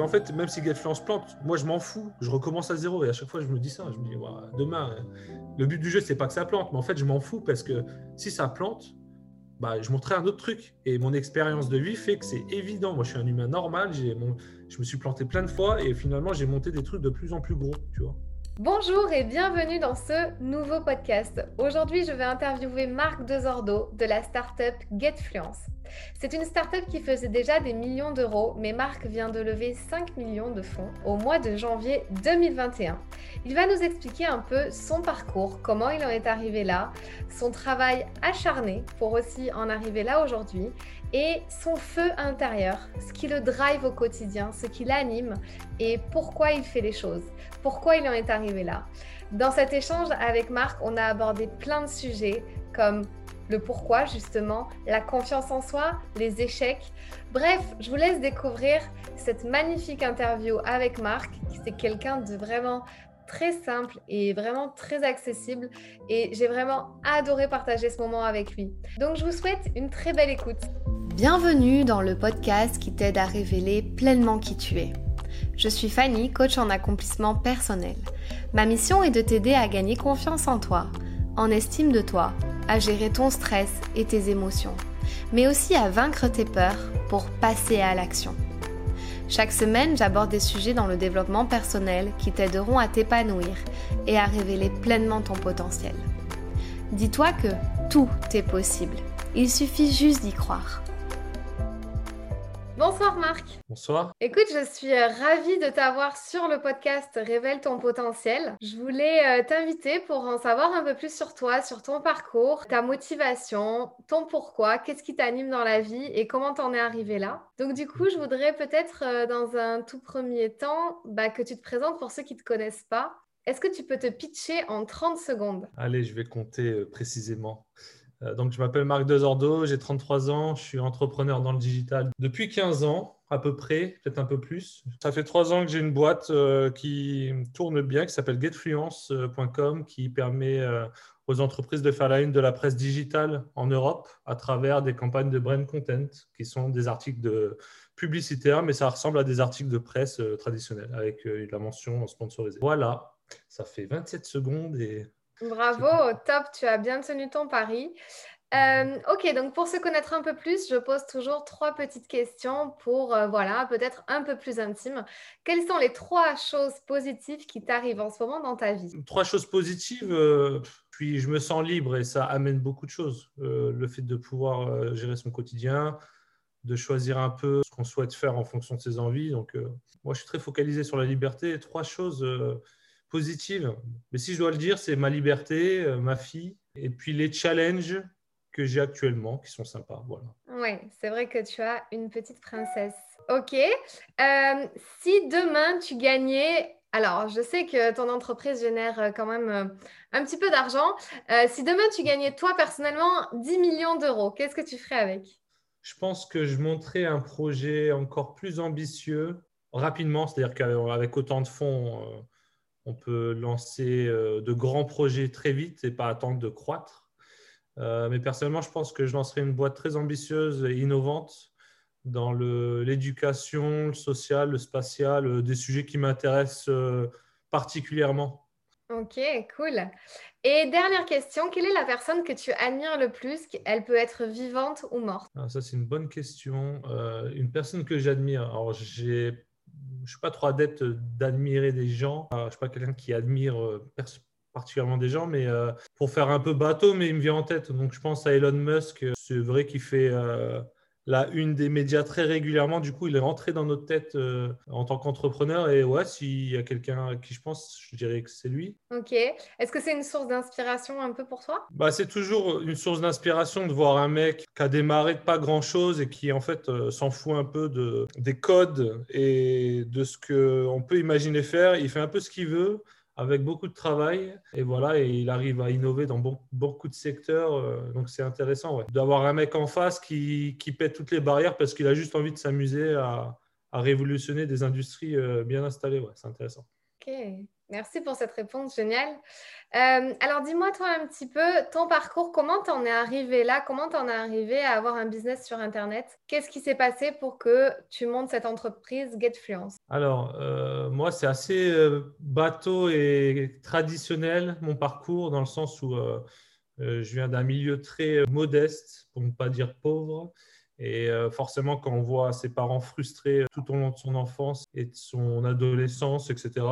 En fait, même si Getfluence plante, moi je m'en fous, je recommence à zéro et à chaque fois je me dis ça, je me dis demain, le but du jeu c'est pas que ça plante, mais en fait je m'en fous parce que si ça plante, bah, je montrerai un autre truc. Et mon expérience de vie fait que c'est évident. Moi je suis un humain normal, je me suis planté plein de fois et finalement j'ai monté des trucs de plus en plus gros, tu vois. Bonjour et bienvenue dans ce nouveau podcast. Aujourd'hui, je vais interviewer Marc Dezordo de la startup Getfluence. C'est une startup qui faisait déjà des millions d'euros, mais Marc vient de lever 5 millions de fonds au mois de janvier 2021. Il va nous expliquer un peu son parcours, comment il en est arrivé là, son travail acharné pour aussi en arriver là aujourd'hui et son feu intérieur, ce qui le drive au quotidien, ce qui l'anime et pourquoi il fait les choses, pourquoi il en est arrivé là. Dans cet échange avec Marc, on a abordé plein de sujets comme le pourquoi justement, la confiance en soi, les échecs. Bref, je vous laisse découvrir cette magnifique interview avec Marc. C'est quelqu'un de vraiment très simple et vraiment très accessible et j'ai vraiment adoré partager ce moment avec lui. Donc je vous souhaite une très belle écoute. Bienvenue dans le podcast qui t'aide à révéler pleinement qui tu es. Je suis Fanny, coach en accomplissement personnel. Ma mission est de t'aider à gagner confiance en toi, en estime de toi à gérer ton stress et tes émotions, mais aussi à vaincre tes peurs pour passer à l'action. Chaque semaine, j'aborde des sujets dans le développement personnel qui t'aideront à t'épanouir et à révéler pleinement ton potentiel. Dis-toi que tout est possible. Il suffit juste d'y croire. Bonsoir Marc. Bonsoir. Écoute, je suis euh, ravie de t'avoir sur le podcast Révèle ton potentiel. Je voulais euh, t'inviter pour en savoir un peu plus sur toi, sur ton parcours, ta motivation, ton pourquoi, qu'est-ce qui t'anime dans la vie et comment t'en es arrivé là. Donc du coup, je voudrais peut-être euh, dans un tout premier temps bah, que tu te présentes pour ceux qui ne te connaissent pas. Est-ce que tu peux te pitcher en 30 secondes? Allez, je vais compter précisément. Euh, donc, je m'appelle Marc Dezordo, j'ai 33 ans, je suis entrepreneur dans le digital depuis 15 ans à peu près, peut-être un peu plus. Ça fait trois ans que j'ai une boîte euh, qui tourne bien, qui s'appelle getfluence.com, qui permet euh, aux entreprises de faire la une de la presse digitale en Europe à travers des campagnes de brand content, qui sont des articles de publicitaires, mais ça ressemble à des articles de presse traditionnels avec la mention sponsorisée. Voilà, ça fait 27 secondes et Bravo, top, tu as bien tenu ton pari. Euh, ok, donc pour se connaître un peu plus, je pose toujours trois petites questions pour, euh, voilà, peut-être un peu plus intime. Quelles sont les trois choses positives qui t'arrivent en ce moment dans ta vie? Trois choses positives, euh, puis je me sens libre et ça amène beaucoup de choses. le fait de pouvoir gérer son quotidien, de choisir un peu ce qu'on souhaite faire en fonction de ses envies. Donc, moi, je suis très focalisé sur la liberté. Trois choses positive. Mais si je dois le dire, c'est ma liberté, euh, ma fille, et puis les challenges que j'ai actuellement qui sont sympas. Voilà. Oui, c'est vrai que tu as une petite princesse. Ok. Euh, si demain tu gagnais, alors je sais que ton entreprise génère euh, quand même un petit peu d'argent. si demain tu gagnais toi personnellement 10 millions d'euros, qu'est-ce que tu ferais avec? Je pense que je monterais un projet encore plus ambitieux rapidement, c'est-à-dire qu'avec autant de fonds on peut lancer euh, de grands projets très vite et pas attendre de croître. Euh, mais personnellement, je pense que je lancerai une boîte très ambitieuse et innovante dans l'éducation, le, social, le spatial, euh, des sujets qui m'intéressent particulièrement. Ok, cool. Et dernière question, quelle est la personne que tu admires le plus Elle peut être vivante ou morte? Ah, Ça, c'est une bonne question. une personne que j'admire, alors j'ai je suis pas trop adepte d'admirer des gens. Je je suis pas quelqu'un qui admire euh, particulièrement des gens, mais euh, pour faire un peu bateau, mais il me vient en tête. Donc je pense à Elon Musk. C'est vrai qu'il fait euh, la une des médias très régulièrement. Du coup, il est rentré dans notre tête euh, en tant qu'entrepreneur. Et ouais, s'il y a quelqu'un à qui je pense, je dirais que c'est lui. Ok. Est-ce que c'est une source d'inspiration un peu pour toi? Bah, C'est toujours une source d'inspiration de voir un mec qui a démarré de pas grand-chose et qui en fait euh, s'en fout un peu de, des codes et de ce qu'on peut imaginer faire. Il fait un peu ce qu'il veut avec beaucoup de travail. Et voilà, et il arrive à innover dans beaucoup de secteurs. Euh, donc c'est intéressant d'avoir un mec en face qui, qui, pète toutes les barrières parce qu'il a juste envie de s'amuser à, à, révolutionner des industries euh, bien installées. Ouais, c'est intéressant. Merci pour cette réponse, géniale. Euh, alors dis-moi toi un petit peu ton parcours, comment t'en es arrivé là, comment t'en es arrivé à avoir un business sur Internet? Qu'est-ce qui s'est passé pour que tu montes cette entreprise GetFluence? Alors euh, moi c'est assez euh, bateau et traditionnel mon parcours dans le sens où je viens d'un milieu très modeste, pour ne pas dire pauvre. Et forcément, quand on voit ses parents frustrés tout au long de son enfance et de son adolescence, etc.,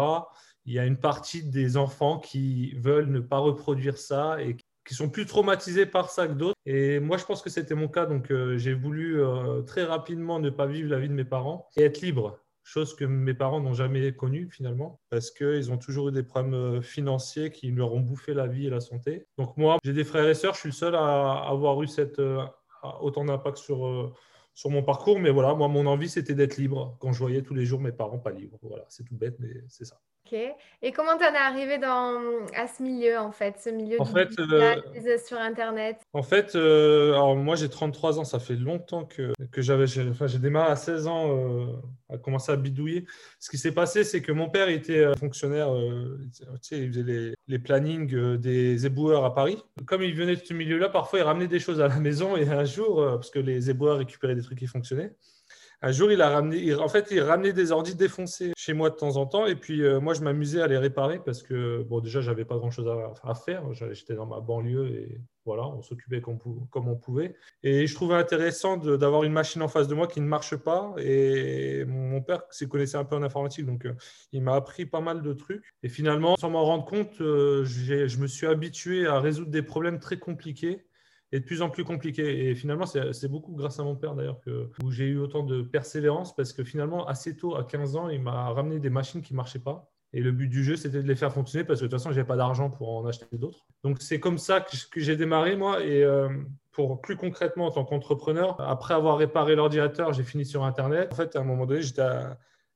il y a une partie des enfants qui veulent ne pas reproduire ça et qui sont plus traumatisés par ça que d'autres. Et moi, je pense que c'était mon cas. Donc, euh, j'ai voulu euh, très rapidement ne pas vivre la vie de mes parents et être libre. Chose que mes parents n'ont jamais connue finalement, parce qu'ils ont toujours eu des problèmes euh, financiers qui leur ont bouffé la vie et la santé. Donc moi, j'ai des frères et sœurs, je suis le seul à avoir eu cette, autant d'impact sur, sur mon parcours. Mais voilà, moi, mon envie, c'était d'être libre quand je voyais tous les jours mes parents pas libres. Voilà, c'est tout bête, mais c'est ça. Ok. Et comment tu en es arrivé dans, à ce milieu, en fait, ce milieu en fait, euh, sur Internet? En fait, euh, alors moi j'ai 33 ans, ça fait longtemps que, que j'avais, j'ai, enfin, j'ai démarré à 16 ans euh, à commencer à bidouiller. Ce qui s'est passé, c'est que mon père était fonctionnaire, tu sais, il faisait les, les plannings des éboueurs à Paris. Comme il venait de ce milieu-là, parfois il ramenait des choses à la maison et un jour, parce que les éboueurs récupéraient des trucs qui fonctionnaient, un jour, il a ramené, en fait, il ramenait des ordis défoncés chez moi de temps en temps. Et puis, euh, moi, je m'amusais à les réparer parce que, bon, déjà, j'avais pas grand chose à, faire. J'étais dans ma banlieue et voilà, on s'occupait comme, comme, on pouvait. Et je trouvais intéressant d'avoir une machine en face de moi qui ne marche pas. Et mon, père s'y connaissait un peu en informatique, donc euh, il m'a appris pas mal de trucs. Et finalement, sans m'en rendre compte, euh, je me suis habitué à résoudre des problèmes très compliqués de plus en plus compliqué. Et finalement, c'est beaucoup grâce à mon père d'ailleurs que où j'ai eu autant de persévérance parce que finalement, assez tôt, à 15 ans, il m'a ramené des machines qui ne marchaient pas. Et le but du jeu, c'était de les faire fonctionner parce que de toute façon, je n'avais pas d'argent pour en acheter d'autres. Donc, c'est comme ça que, j'ai démarré, moi. Et euh, pour plus concrètement, en tant qu'entrepreneur, après avoir réparé l'ordinateur, j'ai fini sur Internet. En fait, à un moment donné, j'étais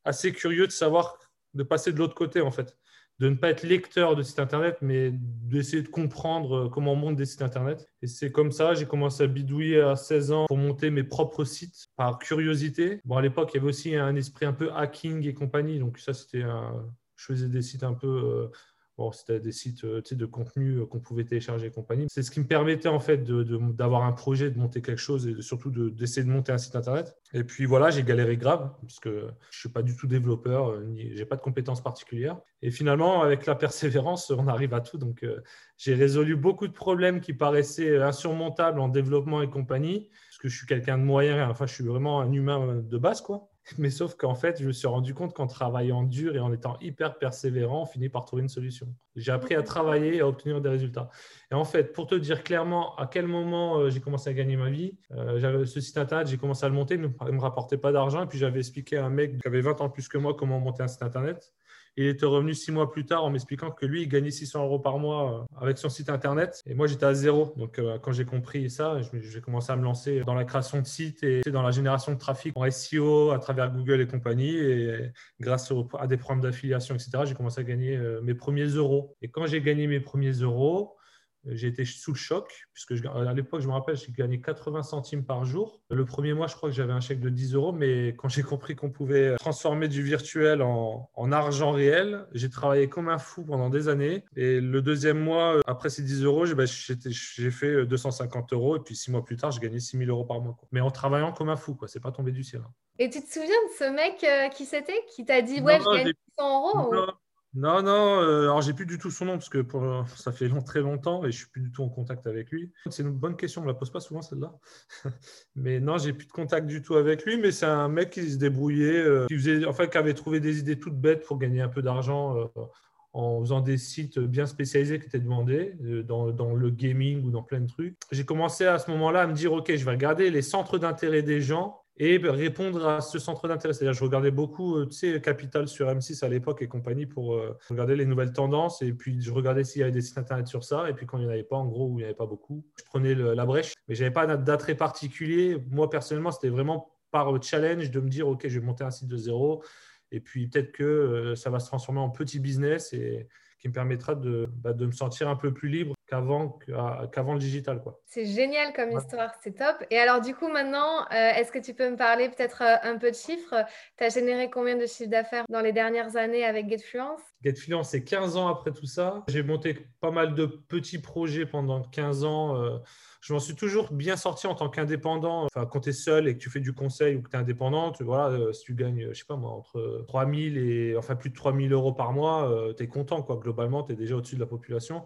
assez curieux de savoir, de passer de l'autre côté, en fait de ne pas être lecteur de sites internet, mais d'essayer de comprendre euh, comment on monte des sites internet. Et c'est comme ça, j'ai commencé à bidouiller à 16 ans pour monter mes propres sites par curiosité. Bon, à l'époque, il y avait aussi un esprit un peu hacking et compagnie. Donc, ça, c'était un... Je faisais des sites un peu c'était des sites euh, de contenu euh, qu'on pouvait télécharger et compagnie. C'est ce qui me permettait en fait d'avoir un projet, de monter quelque chose et surtout d'essayer de, monter un site internet. Et puis voilà, j'ai galéré grave parce que je suis pas du tout développeur, euh, j'ai pas de compétences particulières. Et finalement, avec la persévérance, on arrive à tout. Donc j'ai résolu beaucoup de problèmes qui paraissaient insurmontables en développement et compagnie parce que je suis quelqu'un de moyen. Enfin, je suis vraiment un humain de base, quoi. Mais sauf qu'en fait, je me suis rendu compte qu'en travaillant dur et en étant hyper persévérant, on finit par trouver une solution. J'ai appris à travailler et à obtenir des résultats. Et en fait, pour te dire clairement à quel moment euh, j'ai commencé à gagner ma vie, euh, j'avais ce site internet, j'ai commencé à le monter, il ne me rapportait pas d'argent. Et puis j'avais expliqué à un mec qui avait 20 ans plus que moi comment monter un site internet. Il était revenu six mois plus tard en m'expliquant que lui, il gagnait 600 euros par mois euh, avec son site internet. Et moi, j'étais à zéro. Donc, euh, quand j'ai compris ça, j'ai commencé à me lancer dans la création de sites et dans la génération de trafic en SEO à travers Google et compagnie. Et grâce à des programmes d'affiliation, etc., j'ai commencé à gagner euh, mes premiers euros. Et quand j'ai gagné mes premiers euros, j'ai été sous le choc, puisque à l'époque, je me rappelle, j'ai gagné 80 centimes par jour. Le premier mois, je crois que j'avais un chèque de 10 euros, mais quand j'ai compris qu'on pouvait transformer du virtuel en, argent réel, j'ai travaillé comme un fou pendant des années. Et le deuxième mois, après ces 10 euros, j'ai bah, fait 250 euros. Et puis six mois plus tard, j'ai gagné 6 000 euros par mois. Mais en travaillant comme un fou, quoi. C'est pas tombé du ciel. Hein. Et tu te souviens de ce mec euh, qui c'était, qui t'a dit, ouais, je gagne 100 euros non, non, euh, alors j'ai plus du tout son nom parce que ça fait très longtemps et je suis plus du tout en contact avec lui. C'est une bonne question, on me la pose pas souvent celle-là. mais non, j'ai plus de contact du tout avec lui, mais c'est un mec qui se débrouillait, euh, qui, faisait, enfin, qui avait trouvé des idées toutes bêtes pour gagner un peu d'argent euh, en faisant des sites bien spécialisés qui étaient demandés dans, dans, le gaming ou dans plein de trucs. J'ai commencé à ce moment-là à me dire, OK, je vais regarder les centres d'intérêt des gens et répondre à ce centre d'intérêt. C'est-à-dire, je regardais beaucoup, euh, tu sais, Capital sur M6 à l'époque et compagnie pour euh, regarder les nouvelles tendances. Et puis, je regardais s'il y avait des sites internet sur ça. Et puis, quand il n'y en avait pas, en gros, il n'y avait pas beaucoup, je prenais la brèche. Mais je n'avais pas d'attrait particulier. Moi, personnellement, c'était vraiment par challenge de me dire, OK, je vais monter un site de zéro. Et puis, peut-être que euh, ça va se transformer en petit business et qui me permettra de, bah, de me sentir un peu plus libre qu'avant qu'avant le digital. quoi. C'est génial comme histoire, c'est top. Et alors du coup maintenant, euh, est-ce que tu peux me parler peut-être euh, un peu de chiffres? Tu as généré combien de chiffres d'affaires dans les dernières années avec GetFluence? GetFluence, c'est 15 ans après tout ça. J'ai monté pas mal de petits projets pendant 15 ans. Euh, je m'en suis toujours bien sorti en tant qu'indépendant. Enfin, quand tu es seul et que tu fais du conseil ou que tu es indépendant, tu, voilà, si tu gagnes, je sais pas moi, entre 3 000 et enfin plus de 3 000 euros par mois, tu es content. Quoi. Globalement, tu es déjà au-dessus de la population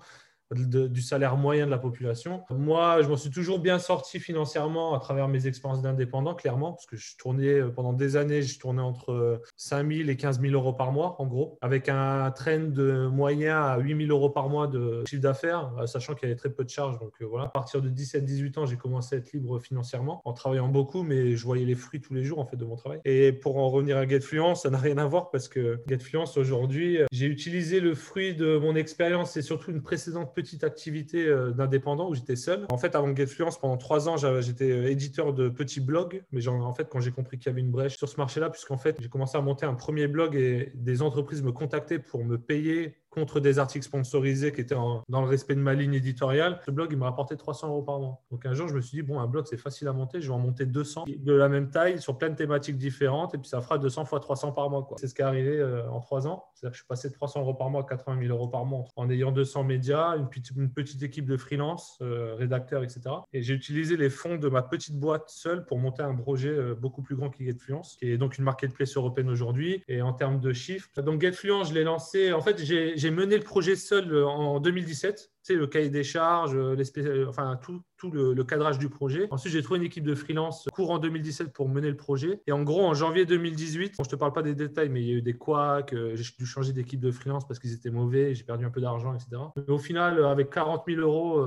du salaire moyen de la population. Moi, je m'en suis toujours bien sorti financièrement à travers mes expériences d'indépendant, clairement, parce que je tournais euh, pendant des années, je tournais entre 5 000 et 15 000 euros par mois, en gros, avec un trend de moyen à 8 000 euros par mois de chiffre d'affaires, euh, sachant qu'il y avait très peu de charges. Donc euh, voilà, à partir de 17-18 ans, j'ai commencé à être libre financièrement en travaillant beaucoup, mais je voyais les fruits tous les jours en fait de mon travail. Et pour en revenir à GetFluence, ça n'a rien à voir parce que GetFluence aujourd'hui, j'ai utilisé le fruit de mon expérience et surtout une précédente petite activité euh, d'indépendant où j'étais seul. En fait, avant GetFluence, pendant trois ans, j'étais euh, éditeur de petits blogs. Mais en fait, quand j'ai compris qu'il y avait une brèche sur ce marché-là, puisqu'en fait, j'ai commencé à monter un premier blog et des entreprises me contactaient pour me payer contre des articles sponsorisés qui étaient dans le respect de ma ligne éditoriale. Ce blog, il m'a rapporté 300 euros par mois. Donc un jour, je me suis dit, bon, un blog, c'est facile à monter, je vais en monter 200 de la même taille sur plein de thématiques différentes et puis ça fera 200 fois 300 par mois. C'est ce qui est arrivé euh, en trois ans. C'est-à-dire que je suis passé de 300 euros par mois à 80 000 euros par mois en ayant 200 médias, une petite, équipe de freelance, euh, rédacteurs, etc. Et j'ai utilisé les fonds de ma petite boîte seule pour monter un projet euh, beaucoup plus grand que GetFluence, qui est donc une marketplace européenne aujourd'hui. Et en termes de chiffres, donc GetFluence, je l'ai lancé. En fait, j'ai mené le projet seul euh, en 2017 sais, le cahier des charges, euh, euh, enfin tout, tout le, cadrage du projet. Ensuite, j'ai trouvé une équipe de freelance courant 2017 pour mener le projet. Et en gros, en janvier 2018, bon, je te parle pas des détails, mais il y a eu des couacs, euh, j'ai dû changer d'équipe de freelance parce qu'ils étaient mauvais, j'ai perdu un peu d'argent, etc. Mais au final, avec 40 000 euros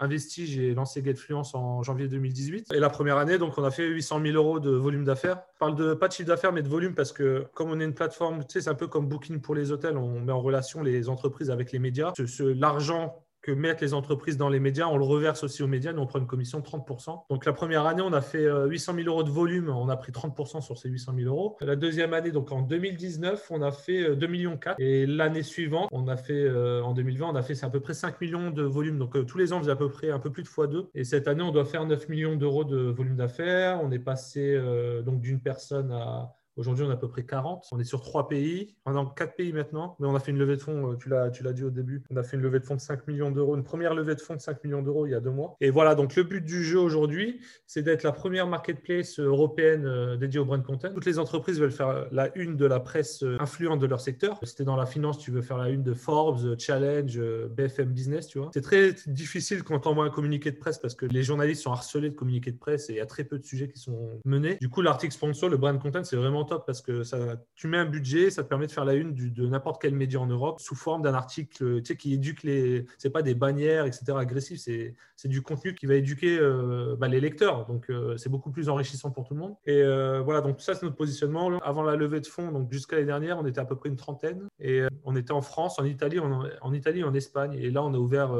investis, j'ai lancé GetFluence en janvier 2018. Et la première année, donc, on a fait 800 000 euros de volume d'affaires. Je parle de pas de chiffre d'affaires, mais de volume parce que comme on est une plateforme, tu sais, c'est un peu comme Booking pour les hôtels, on met en relation les entreprises avec les médias. L'argent que mettent les entreprises dans les médias, on le reverse aussi aux médias, nous on prend une commission de 30%. Donc la première année, on a fait 800 euh, 000 euros de volume, on a pris 30% sur ces 800 000 euros. La deuxième année, donc en 2019, on a fait 2 euh, millions 4. Et l'année suivante, on a fait, euh, en 2020, on a fait à peu près 5 millions de volume. Donc tous les ans, on faisait à peu près un peu plus de x2. Et cette année, on doit faire 9 millions d'euros de volume d'affaires. On est passé donc d'une personne à Aujourd'hui, on a à peu près 40. On est sur trois pays. On est dans quatre pays maintenant, mais on a fait une levée de fonds, euh, tu l'as, tu l'as dit au début, on a fait une levée de fonds de 5 millions d'euros, une première levée de fonds de 5 millions d'euros il y a deux mois. Et voilà, donc le but du jeu aujourd'hui, c'est d'être la première marketplace européenne euh, dédiée au brand content. Toutes les entreprises veulent faire la une de la presse euh, influente de leur secteur. Es dans la finance, tu veux faire la une de Forbes, Challenge, BFM Business, tu vois. C'est très difficile quand on envoie un communiqué de presse parce que les journalistes sont harcelés de communiqués de presse et il y a très peu de sujets qui sont menés. Du coup, l'article sponsor, le brand content, c'est vraiment top parce que ça, tu mets un budget, ça te permet de faire la une de n'importe quel média en Europe sous forme d'un article sais, qui éduque les. C'est pas des bannières, etc. agressifs, c'est du contenu qui va éduquer euh, bah, les lecteurs. Donc, euh, c'est beaucoup plus enrichissant pour tout le monde. Et euh, voilà, donc ça, c'est notre positionnement. Avant la levée de fonds, donc jusqu'à l'année dernière, on était à peu près une trentaine. Et on était en France, en Italie, en, en Italie, en Espagne. Et là, on a ouvert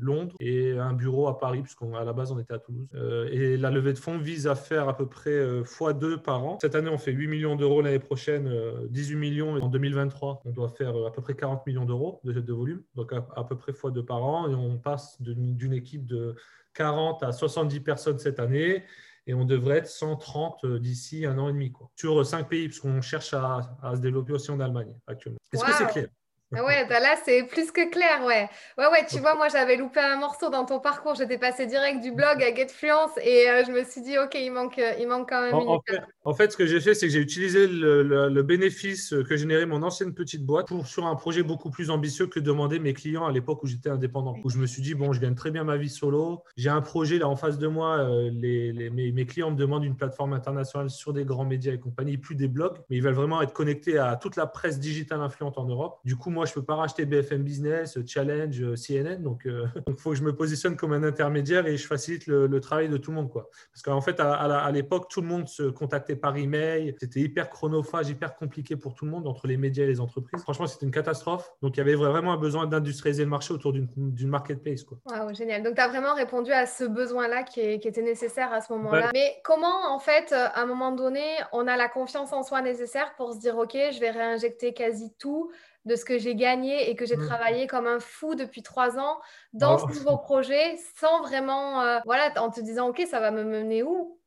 Londres et un bureau à Paris, puisqu'à la base, on était à Toulouse. et la levée de fonds vise à faire à peu près x2 par an. Cette année, on fait 8 millions d'euros l'année prochaine, 18 millions. Et en 2023, on doit faire à peu près 40 millions d'euros de, de, volume. Donc à, peu près x2 par an. Et on passe d'une équipe de 40 à 70 personnes cette année et on devrait être 130 d'ici un an et demi. Quoi. Sur cinq pays, puisqu'on cherche à, à, se développer aussi en Allemagne actuellement. Est-ce que c'est clair? Ouais, bah là, c'est plus que clair, ouais. Ouais, ouais, tu vois, moi, j'avais loupé un morceau dans ton parcours. J'étais passé direct du blog à GetFluence et euh, je me suis dit, OK, il manque, euh, il manque quand même en, une en fait, ce que j'ai fait, c'est que j'ai utilisé le, bénéfice que générait mon ancienne petite boîte pour, sur un projet beaucoup plus ambitieux que demander mes clients à l'époque où j'étais indépendant. Où je me suis dit, bon, je gagne très bien ma vie solo. J'ai un projet là en face de moi. Euh, les, les, mes, mes, clients me demandent une plateforme internationale sur des grands médias et compagnie, plus des blogs, mais ils veulent vraiment être connectés à toute la presse digitale influente en Europe. Du coup, moi, je ne peux pas racheter BFM Business, Challenge, euh, CNN. Donc, il euh, faut que je me positionne comme un intermédiaire et je facilite le, travail de tout le monde. Quoi. Parce qu'en fait, à, l'époque, tout le monde se contactait par email. C'était hyper chronophage, hyper compliqué pour tout le monde entre les médias et les entreprises. Franchement, c'était une catastrophe. Donc, il y avait vraiment un besoin d'industrialiser le marché autour d'une marketplace. Quoi. génial. Donc, tu as vraiment répondu à ce besoin-là qui, était nécessaire à ce moment-là. Mais comment, en fait, à un moment donné, on a la confiance en soi nécessaire pour se dire, OK, je vais réinjecter quasi tout de ce que j'ai gagné et que j'ai Mm. travaillé comme un fou depuis trois ans dans ce nouveau projet sans vraiment, euh, voilà, en te disant, OK, ça va me mener où?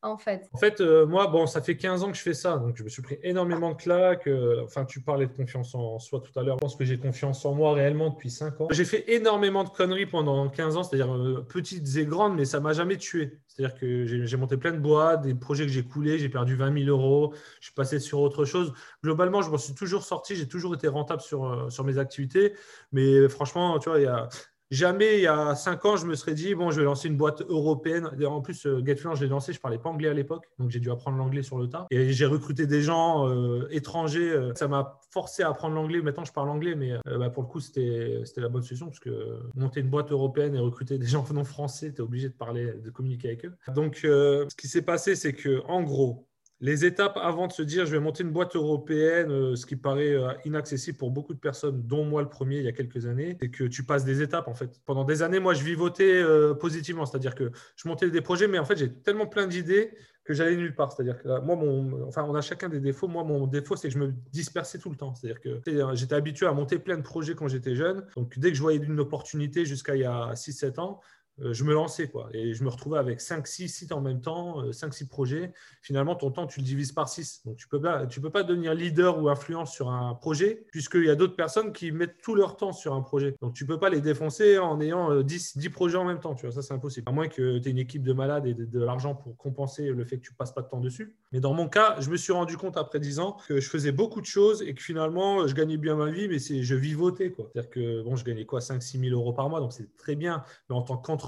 En fait euh, moi, bon, ça fait 15 ans que je fais ça, donc je me suis pris énormément de claques. euh, enfin, tu parlais de confiance en soi tout à l'heure. Je pense que j'ai confiance en moi réellement depuis 5 ans. J'ai fait énormément de conneries pendant 15 ans, c'est-à-dire euh, petites et grandes, mais ça m'a jamais tué. C'est-à-dire que j'ai monté plein de boîtes, des projets que j'ai coulés, j'ai perdu 20 000 euros, je suis passé sur autre chose. Globalement, je m'en suis toujours sorti, j'ai toujours été rentable sur, sur mes activités, mais franchement, tu vois, il y a. Jamais, il y a cinq ans, je me serais dit, bon, je vais lancer une boîte européenne. En plus, euh, GetFluent, je l'ai lancé, je parlais pas anglais à l'époque, donc j'ai dû apprendre l'anglais sur le tas. Et j'ai recruté des gens euh, étrangers. euh, ça m'a forcé à apprendre l'anglais. Maintenant, je parle anglais, mais bah, pour le coup, c'était la bonne solution, parce que monter une boîte européenne et recruter des gens non français, tu obligé de parler, de communiquer avec eux. Donc, ce qui s'est passé, c'est que, en gros, les étapes avant de se dire je vais monter une boîte européenne, euh, ce qui paraît euh, inaccessible pour beaucoup de personnes, dont moi le premier il y a quelques années, c'est que tu passes des étapes en fait. Pendant des années, moi je vivotais euh, positivement, c'est-à-dire que je montais des projets, mais en fait j'ai tellement plein d'idées que j'allais nulle part. C'est-à-dire que moi, enfin, on a chacun des défauts. Moi, mon défaut, c'est que je me dispersais tout le temps. C'est-à-dire que j'étais habitué à monter plein de projets quand j'étais jeune. Donc, dès que je voyais une opportunité jusqu'à il y a 6-7 ans, je me lançais quoi. Et je me retrouvais avec 5-6 sites en même temps, 5-6 projets. Finalement, ton temps, tu le divises par 6. Donc, tu ne peux, pas, peux pas devenir leader ou influence sur un projet, puisqu'il y a d'autres personnes qui mettent tout leur temps sur un projet. Donc, tu ne peux pas les défoncer en ayant euh, 10, 10 projets en même temps. Tu vois, ça, c'est impossible. À moins que tu aies une équipe de malades et de, l'argent pour compenser le fait que tu passes pas de temps dessus. Mais dans mon cas, je me suis rendu compte après 10 ans que je faisais beaucoup de choses et que finalement, je gagnais bien ma vie, mais je vivotais. C'est-à-dire que bon, je gagnais quoi? 5-6 000 euros par mois, donc c'est très bien. Mais en tant qu'entrepreneur,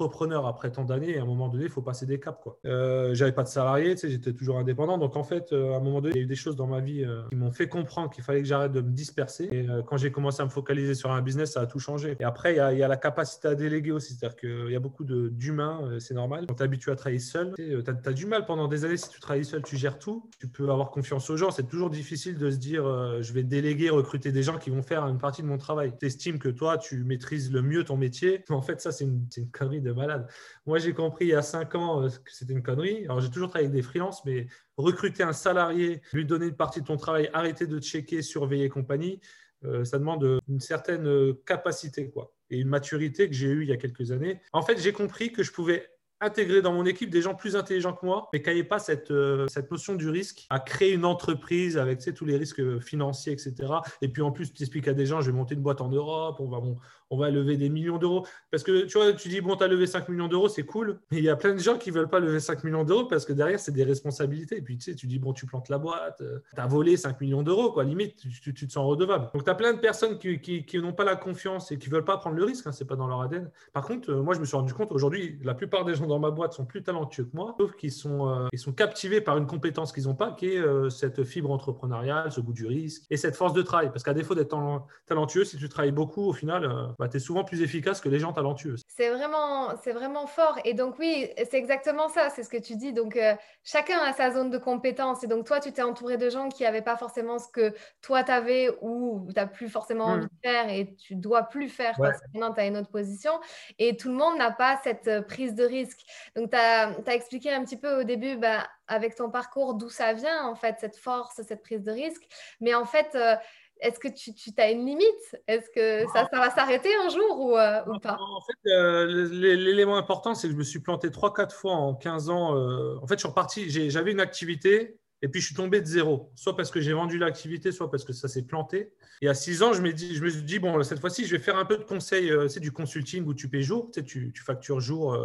après tant d'années, à un moment donné, il faut passer des caps. Quoi. Euh, j'avais pas de salarié, j'étais toujours indépendant. Donc en fait, euh, à un moment donné, il y a eu des choses dans ma vie euh, qui m'ont fait comprendre qu'il fallait que j'arrête de me disperser. Et quand j'ai commencé à me focaliser sur un business, ça a tout changé. Et après, il y a, la capacité à déléguer aussi. C'est-à-dire qu'il y a beaucoup d'humains, c'est normal. Quand tu habitué à travailler seul, tu as, du mal pendant des années. Si tu travailles seul, tu gères tout. Tu peux avoir confiance aux gens. C'est toujours difficile de se dire je vais déléguer, recruter des gens qui vont faire une partie de mon travail. Tu estimes que toi, tu maîtrises le mieux ton métier. En fait, ça, c'est une, c'est une de malade. Moi, j'ai compris il y a cinq ans euh, que c'était une connerie. Alors, j'ai toujours travaillé avec des freelances, mais recruter un salarié, lui donner une partie de ton travail, arrêter de checker, surveiller compagnie, euh, ça demande euh, une certaine capacité quoi, et une maturité que j'ai eue il y a quelques années. En fait, j'ai compris que je pouvais intégrer dans mon équipe des gens plus intelligents que moi, mais qui n'avaient pas cette, cette notion du risque à créer une entreprise avec tu sais, tous les risques financiers, etc. Et puis en plus, tu expliques à des gens, je vais monter une boîte en Europe, on va, bon, on va lever des millions d'euros. Parce que tu vois, tu dis, bon, tu as levé 5 millions d'euros, c'est cool, mais il y a plein de gens qui ne veulent pas lever 5 millions d'euros parce que derrière, c'est des responsabilités. Et puis tu sais, tu dis, bon, tu plantes la boîte, tu as volé 5 millions d'euros, quoi, limite, tu, te sens redevable. Donc tu as plein de personnes qui, n'ont pas la confiance et qui ne veulent pas prendre le risque, hein, c'est pas dans leur ADN. Par contre, euh, moi, je me suis rendu compte aujourd'hui, la plupart des gens dans ma boîte sont plus talentueux que moi, sauf qu'ils sont, euh, captivés par une compétence qu'ils n'ont pas, qui est euh, cette fibre entrepreneuriale, ce goût du risque et cette force de travail. Parce qu'à défaut d'être talent- talentueux, si tu travailles beaucoup, au final, euh, bah, tu es souvent plus efficace que les gens talentueux. C'est vraiment, c'est vraiment fort. Et donc, oui, c'est exactement ça, c'est ce que tu dis. Donc, euh, chacun a sa zone de compétence. Et donc, toi, tu t'es entouré de gens qui n'avaient pas forcément ce que toi, tu avais ou tu n'as plus forcément envie de faire et tu dois plus faire Ouais. parce que maintenant, tu as une autre position. Et tout le monde n'a pas cette euh, prise de risque. Donc, tu as, expliqué un petit peu au début, bah, avec ton parcours, d'où ça vient, en fait, cette force, cette prise de risque. Mais en fait, euh, est-ce que tu, tu as une limite? Est-ce que ça, ça va s'arrêter un jour ou, euh, ou pas? En fait, euh, l'élément important, c'est que je me suis planté 3-4 fois en 15 ans. euh, en fait, je suis reparti, j'avais une activité et puis je suis tombé de zéro. Soit parce que j'ai vendu l'activité, soit parce que ça s'est planté. Et à 6 ans, je me, dis, je me suis dit, bon, cette fois-ci, je vais faire un peu de conseil, c'est du consulting où tu payes jour, tu, sais, tu, tu factures jour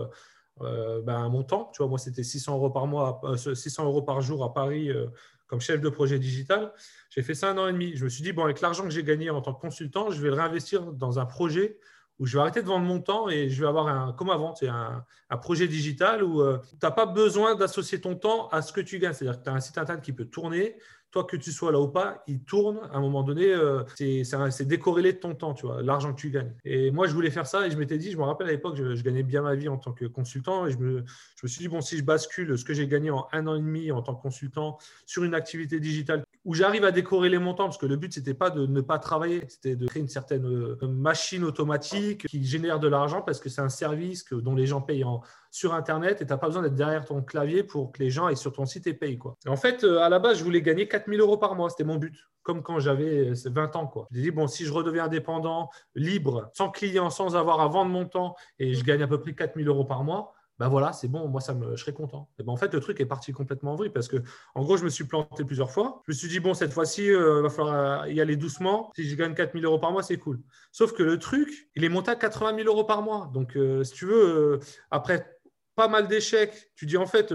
ben, un montant. Tu vois, moi, c'était 600 euros par mois, euh, 600 euros par jour à Paris comme chef de projet digital. J'ai fait ça un an et demi. Je me suis dit, bon, avec l'argent que j'ai gagné en tant que consultant, je vais le réinvestir dans un projet où je vais arrêter de vendre mon temps et je vais avoir un, comme avant, c'est un, projet digital où euh, tu n'as pas besoin d'associer ton temps à ce que tu gagnes. C'est-à-dire que tu as un site internet qui peut tourner. Toi, que tu sois là ou pas, il tourne. À un moment donné, euh, c'est- décorrélé de ton temps, tu vois, l'argent que tu gagnes. Et moi, je voulais faire ça et je m'étais dit, je me rappelle à l'époque, je, je gagnais bien ma vie en tant que consultant et je me, je me suis dit, bon, si je bascule ce que j'ai gagné en un an et demi en tant que consultant sur une activité digitale où j'arrive à décorréler mon temps, parce que le but, c'était pas de ne pas travailler, c'était de créer une certaine euh, machine automatique qui génère de l'argent parce que c'est un service que, dont les gens payent en, sur Internet et tu n'as pas besoin d'être derrière ton clavier pour que les gens aillent sur ton site et payent. En fait, euh, à la base, je voulais gagner 4000 euros par mois. C'était mon but. Comme quand j'avais 20 ans. Quoi. J'ai dit, bon, si je redeviens indépendant, libre, sans client, sans avoir à vendre mon temps et je gagne à peu près 4000 euros par mois, ben voilà, c'est bon, moi ça me, je serais content. Et ben en fait, le truc est parti complètement en vrille parce que, en gros, je me suis planté plusieurs fois. Je me suis dit, bon, cette fois-ci, il va falloir y aller doucement. Si je gagne 4000 euros par mois, c'est cool. Sauf que le truc, il est monté à 80 000 euros par mois. Donc, si tu veux, après pas mal d'échecs, tu dis en fait,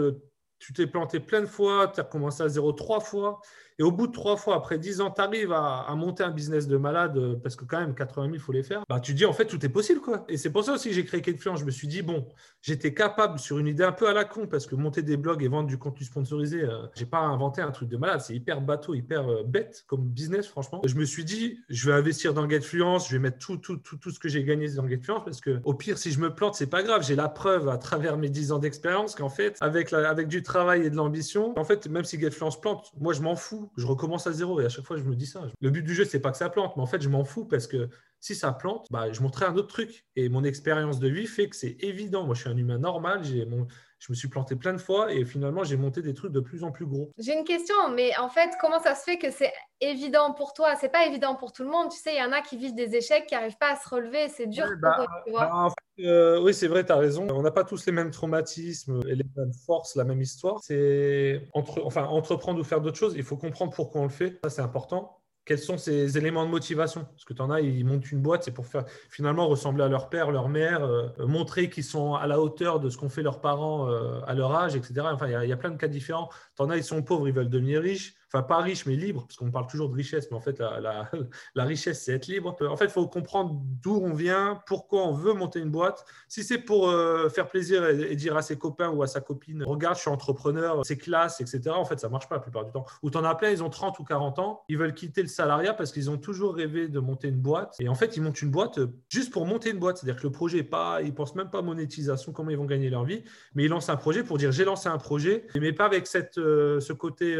tu t'es planté plein de fois, tu as commencé à zéro trois fois. Et au bout de trois fois, après dix ans, tu arrives à, monter un business de malade, euh, parce que quand même, 80 000, il faut les faire. Bah, tu dis, en fait, tout est possible. quoi. Et c'est pour ça aussi que j'ai créé Ketfluence. Je me suis dit, bon, j'étais capable sur une idée un peu à la con, parce que monter des blogs et vendre du contenu sponsorisé, euh, j'ai pas inventé un truc de malade. C'est hyper bateau, hyper euh, bête comme business, franchement. Je me suis dit, je vais investir dans Getfluence, je vais mettre tout, tout, tout, tout ce que j'ai gagné dans Getfluence, parce que au pire, si je me plante, c'est pas grave. J'ai la preuve à travers mes 10 ans d'expérience qu'en fait, avec, avec du travail et de l'ambition, en fait, même si Getfluence plante, moi, je m'en Je recommence à zéro et à chaque fois, je me dis ça. Le but du jeu, c'est pas que ça plante, mais en fait, je m'en fous parce que si ça plante, bah, je montrerai un autre truc. Et mon expérience de vie fait que c'est évident. Moi, je suis un humain normal. J'ai mon... Je me suis planté plein de fois et finalement, j'ai monté des trucs de plus en plus gros. J'ai une question, mais en fait, comment ça se fait que c'est évident pour toi? C'est pas évident pour tout le monde. Tu sais, il y en a qui vivent des échecs, qui n'arrivent pas à se relever. C'est dur pour bah, eux, tu vois. Bah, euh, oui, c'est vrai, tu as raison. On n'a pas tous les mêmes traumatismes et les mêmes forces, la même histoire. C'est entre... enfin, entreprendre ou faire d'autres choses, il faut comprendre pourquoi on le fait. Ça, c'est important quels sont ces éléments de motivation? Parce que tu en as, ils montent une boîte, c'est pour faire finalement ressembler à leur père, leur mère, euh, montrer qu'ils sont à la hauteur de ce qu'ont fait leurs parents euh, à leur âge, etc. Enfin, il y, a plein de cas différents. Tu en as, ils sont pauvres, ils veulent devenir riches pas riche, mais libre, parce qu'on parle toujours de richesse, mais en fait, la, la, richesse, c'est être libre. En fait, il faut comprendre d'où on vient, pourquoi on veut monter une boîte. Si c'est pour euh, faire plaisir et, dire à ses copains ou à sa copine, regarde, je suis entrepreneur, c'est classe, etc., en fait, ça marche pas la plupart du temps. Ou tu en as plein, ils ont 30 ou 40 ans, ils veulent quitter le salariat parce qu'ils ont toujours rêvé de monter une boîte. Et en fait, ils montent une boîte euh, juste pour monter une boîte. C'est-à-dire que le projet est pas, ils pensent même pas monétisation, comment ils vont gagner leur vie, mais ils lancent un projet pour dire j'ai lancé un projet, mais pas avec cette, euh, ce côté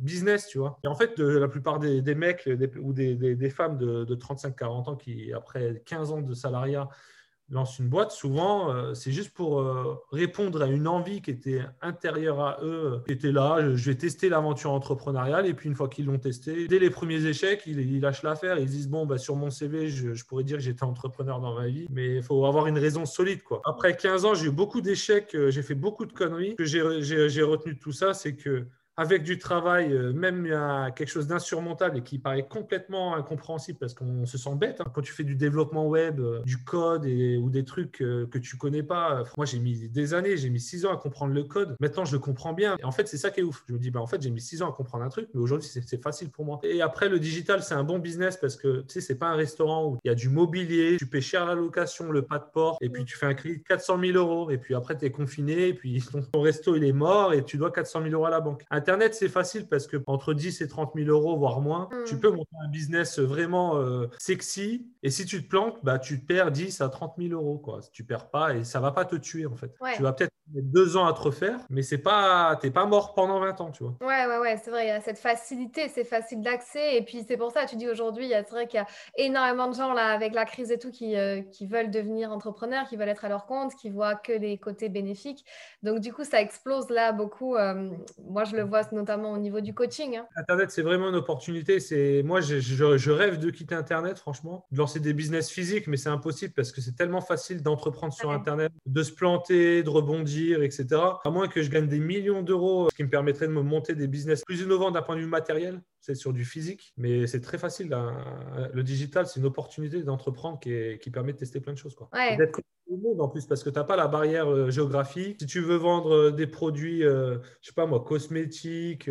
business, Et en fait, la plupart des, mecs ou des, femmes de, 35-40 ans qui, après 15 ans de salariat, lancent une boîte, souvent, euh, c'est juste pour euh, répondre à une envie qui était intérieure à eux, qui était là, je vais tester l'aventure entrepreneuriale, et puis une fois qu'ils l'ont testé, dès les premiers échecs, ils, lâchent l'affaire, ils disent, bon, bah, sur mon CV, je, pourrais dire que j'étais entrepreneur dans ma vie, mais il faut avoir une raison solide. Quoi. Après 15 ans, j'ai eu beaucoup d'échecs, euh, j'ai fait beaucoup de conneries. Ce que j'ai retenu de tout ça, c'est que avec du travail, euh, même quelque chose d'insurmontable et qui paraît complètement incompréhensible parce qu'on se sent bête. Hein. Quand tu fais du développement web, euh, du code ou des trucs euh, que tu connais pas, moi j'ai mis des années, j'ai mis six ans à comprendre le code. Maintenant je le comprends bien. Et en fait, c'est ça qui est ouf. Je me dis, bah, en fait, j'ai mis six ans à comprendre un truc, mais aujourd'hui c'est facile pour moi. Et après, le digital, c'est un bon business parce que tu sais, c'est pas un restaurant où il y a du mobilier, tu paies cher la location, le pas de port, et puis tu fais un crédit de 400 000 euros, et puis après tu es confiné, et puis ton, resto il est mort, et tu dois 400 000 euros à la banque. Internet, c'est facile parce que entre 10 et 30 000 euros, voire moins, mm. tu peux monter un business vraiment euh, sexy. Et si tu te plantes, bah, tu perds 10 à 30 000 euros. Quoi. Tu perds pas et ça va pas te tuer en fait. Tu vas peut-être mettre deux ans à te refaire, mais c'est pas, t'es pas mort pendant 20 ans, tu vois. Ouais, ouais, ouais, c'est vrai. Il y a cette facilité, c'est facile d'accès. Et puis c'est pour ça, tu dis aujourd'hui, c'est vrai qu'il y a énormément de gens là avec la crise et tout qui, euh, qui veulent devenir entrepreneurs, qui veulent être à leur compte, qui voient que les côtés bénéfiques. Donc du coup, ça explose là beaucoup. Euh, moi, je le vois notamment au niveau du coaching. Hein. Internet, c'est vraiment une opportunité. C'est Moi, je, je, rêve de quitter Internet, franchement, de lancer des business physiques, mais c'est impossible parce que c'est tellement facile d'entreprendre sur Internet, de se planter, de rebondir, etc. À moins que je gagne des millions d'euros, ce qui me permettrait de me monter des business plus innovants d'un point de vue matériel c'est sur du physique, mais c'est très facile. Le digital, c'est une opportunité d'entreprendre qui, qui, permet de tester plein de choses. Quoi. D'être monde en plus, parce que tu n'as pas la barrière euh, géographique. Si tu veux vendre euh, des produits, euh, je sais pas moi, cosmétiques,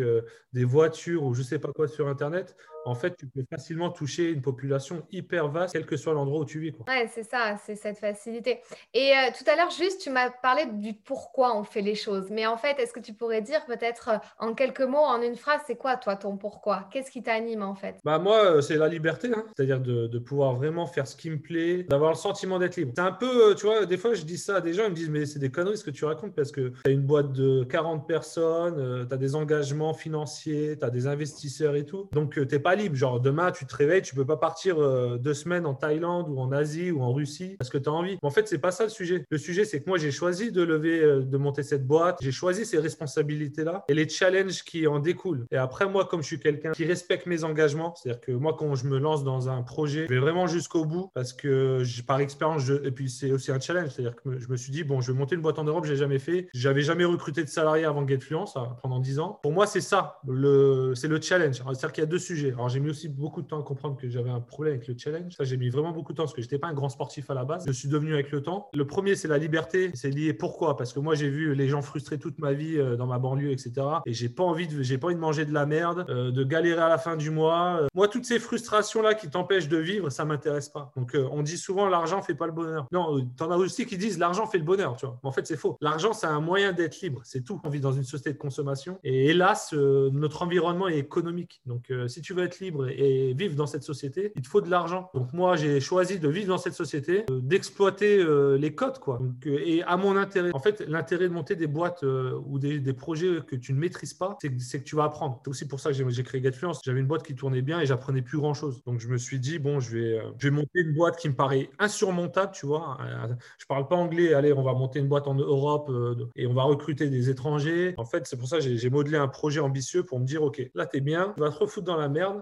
des voitures ou je sais pas quoi sur Internet, en fait, tu peux facilement toucher une population hyper vaste, quel que soit l'endroit où tu vis. Quoi. Ouais, c'est ça, c'est cette facilité. Et tout à l'heure, juste, tu m'as parlé du pourquoi on fait les choses. Mais en fait, est-ce que tu pourrais dire peut-être en quelques mots, en une phrase, c'est quoi toi ton pourquoi? Qu'est-ce qui t'anime en fait? Bah moi, euh, c'est la liberté, hein. c'est-à-dire de, pouvoir vraiment faire ce qui me plaît, d'avoir le sentiment d'être libre. C'est un peu, euh, tu vois, des fois je dis ça à des gens, ils me disent mais c'est des conneries ce que tu racontes parce que tu as une boîte de 40 personnes, euh, tu as des engagements financiers, tu as des investisseurs et tout. Donc tu pas libre. Genre, demain, tu te réveilles, tu peux pas partir euh, deux semaines en Thaïlande ou en Asie ou en Russie parce que tu as envie. Mais en fait, c'est pas ça le sujet. Le sujet, c'est que moi, j'ai choisi de lever, euh, de monter cette boîte. J'ai choisi ces responsabilités-là et les challenges qui en découlent. Et après, moi, comme je suis quelqu'un qui respecte mes engagements, c'est-à-dire que moi, quand je me lance dans un projet, je vais vraiment jusqu'au bout parce que par expérience, et puis c'est aussi un challenge. C'est-à-dire que je me suis dit, bon, je vais monter une boîte en Europe, j'ai jamais fait. J'avais jamais recruté de salariés avant GetFluence hein, pendant 10 ans. Pour moi, c'est ça, le, c'est le challenge. C'est-à-dire qu'il y a deux sujets. Alors, j'ai mis aussi beaucoup de temps à comprendre que j'avais un problème avec le challenge. Ça, j'ai mis vraiment beaucoup de temps parce que j'étais pas un grand sportif à la base. Je suis devenu avec le temps. Le premier, c'est la liberté. C'est lié pourquoi? Parce que moi, j'ai vu les gens frustrés toute ma vie euh, dans ma banlieue, etc. Et j'ai pas envie de, j'ai pas envie de manger de la merde, euh, de galérer à la fin du mois. Euh, moi, toutes ces frustrations-là qui t'empêchent de vivre, ça m'intéresse pas. Donc, on dit souvent l'argent fait pas le bonheur. Non, t'en as aussi qui disent l'argent fait le bonheur, tu vois. Mais en fait, c'est faux. L'argent, c'est un moyen d'être libre. C'est tout. On vit dans une société de consommation. Et hélas, notre environnement est économique. Donc, si tu veux être libre et vivre dans cette société, il te faut de l'argent. Donc, moi, j'ai choisi de vivre dans cette société, d'exploiter les codes, quoi. et à mon intérêt. En fait, l'intérêt de monter des boîtes ou des, projets que tu ne maîtrises pas, c'est que, tu vas apprendre. C'est aussi pour ça que j'ai créé GetFluence. J'avais une boîte qui tournait bien et j'apprenais plus grand chose. Donc, je me suis dit, bon, je vais, je vais monter une boîte qui me paraît insurmontable, tu vois. Je parle pas anglais. Allez, on va monter une boîte en Europe et on va recruter des étrangers. En fait, c'est pour ça que j'ai modelé un projet ambitieux pour me dire, OK, là, tu es bien, tu vas te refoutre dans la merde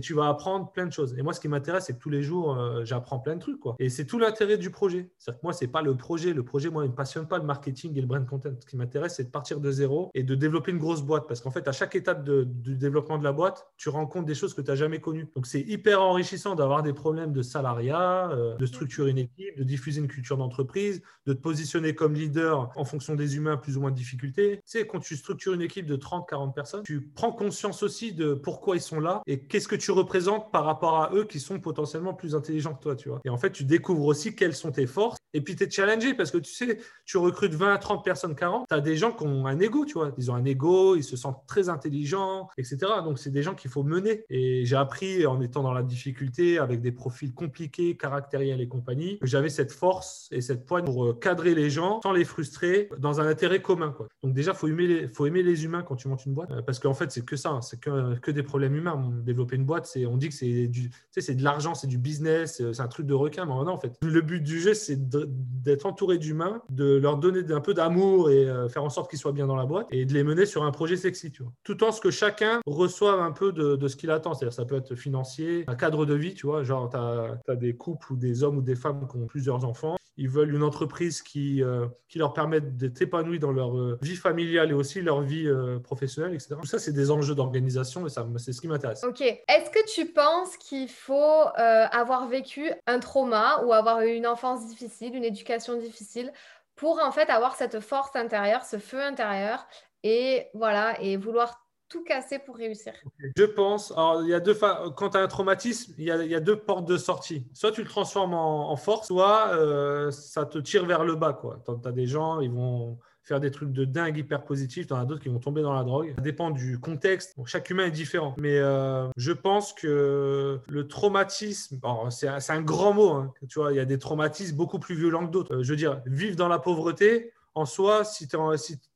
tu vas apprendre plein de choses. Et moi, ce qui m'intéresse, c'est que tous les jours, euh, j'apprends plein de trucs. Quoi. Et c'est tout l'intérêt du projet. C'est-à-dire que moi, ce n'est pas le projet. Le projet, moi, il ne me passionne pas le marketing et le brand content. Ce qui m'intéresse, c'est de partir de zéro et de développer une grosse boîte. Parce qu'en fait, à chaque étape du développement de la boîte, tu rencontres des choses que tu n'as jamais connues. Donc, c'est hyper enrichissant d'avoir des problèmes de salariat, euh, de structurer une équipe, de diffuser une culture d'entreprise, de te positionner comme leader en fonction des humains plus ou moins de difficultés. Tu sais, quand tu structures une équipe de 30, 40 personnes, tu prends conscience aussi de pourquoi ils sont là et qu'est-ce que tu représentes par rapport à eux qui sont potentiellement plus intelligents que toi, tu vois. Et en fait, tu découvres aussi quelles sont tes forces. Et puis, tu es challengé parce que tu sais, tu recrutes 20 à 30 personnes, 40. Tu as des gens qui ont un ego, tu vois. Ils ont un ego, ils se sentent très intelligents, etc. Donc, c'est des gens qu'il faut mener. Et j'ai appris en étant dans la difficulté, avec des profils compliqués, caractériels et compagnie, que j'avais cette force et cette poigne pour euh, cadrer les gens sans les frustrer dans un intérêt commun, quoi. Donc, déjà, faut, aimer les, faut aimer les humains quand tu montes une boîte. Euh, parce qu'en fait, c'est que ça, hein. c'est que, que des problèmes humains. Développer une boîte, c'est on dit que c'est du, c'est de l'argent, c'est du business, c'est un truc de requin. Mais non, en fait, le but du jeu, c'est d'être entouré d'humains, de leur donner un peu d'amour et euh, faire en sorte qu'ils soient bien dans la boîte et de les mener sur un projet sexy, tu vois. Tout en ce que chacun reçoive un peu de, ce qu'il attend. C'est-à-dire, ça peut être financier, un cadre de vie, tu vois. Genre, tu as, des couples ou des hommes ou des femmes qui ont plusieurs enfants ils veulent une entreprise qui, euh, qui leur permette d'être épanouis dans leur euh, vie familiale et aussi leur vie euh, professionnelle, etc. Tout ça, c'est des enjeux d'organisation et ça, c'est ce qui m'intéresse. Ok. Est-ce que tu penses qu'il faut avoir vécu un trauma ou avoir eu une enfance difficile, une éducation difficile pour en fait avoir cette force intérieure, ce feu intérieur et voilà, et vouloir tout casser pour réussir Je pense. Alors, il y a deux quand tu as un traumatisme, il y, a, deux portes de sortie. Soit tu le transformes en, force, soit euh, ça te tire vers le bas. Tu as des gens, ils vont faire des trucs de dingue hyper positifs. Tu en as d'autres qui vont tomber dans la drogue. Ça dépend du contexte. chaque humain est différent. Mais euh, je pense que le traumatisme, c'est un, grand mot. Hein. Tu vois, il y a des traumatismes beaucoup plus violents que d'autres. Euh, je veux dire, vivre dans la pauvreté, en soi, si tu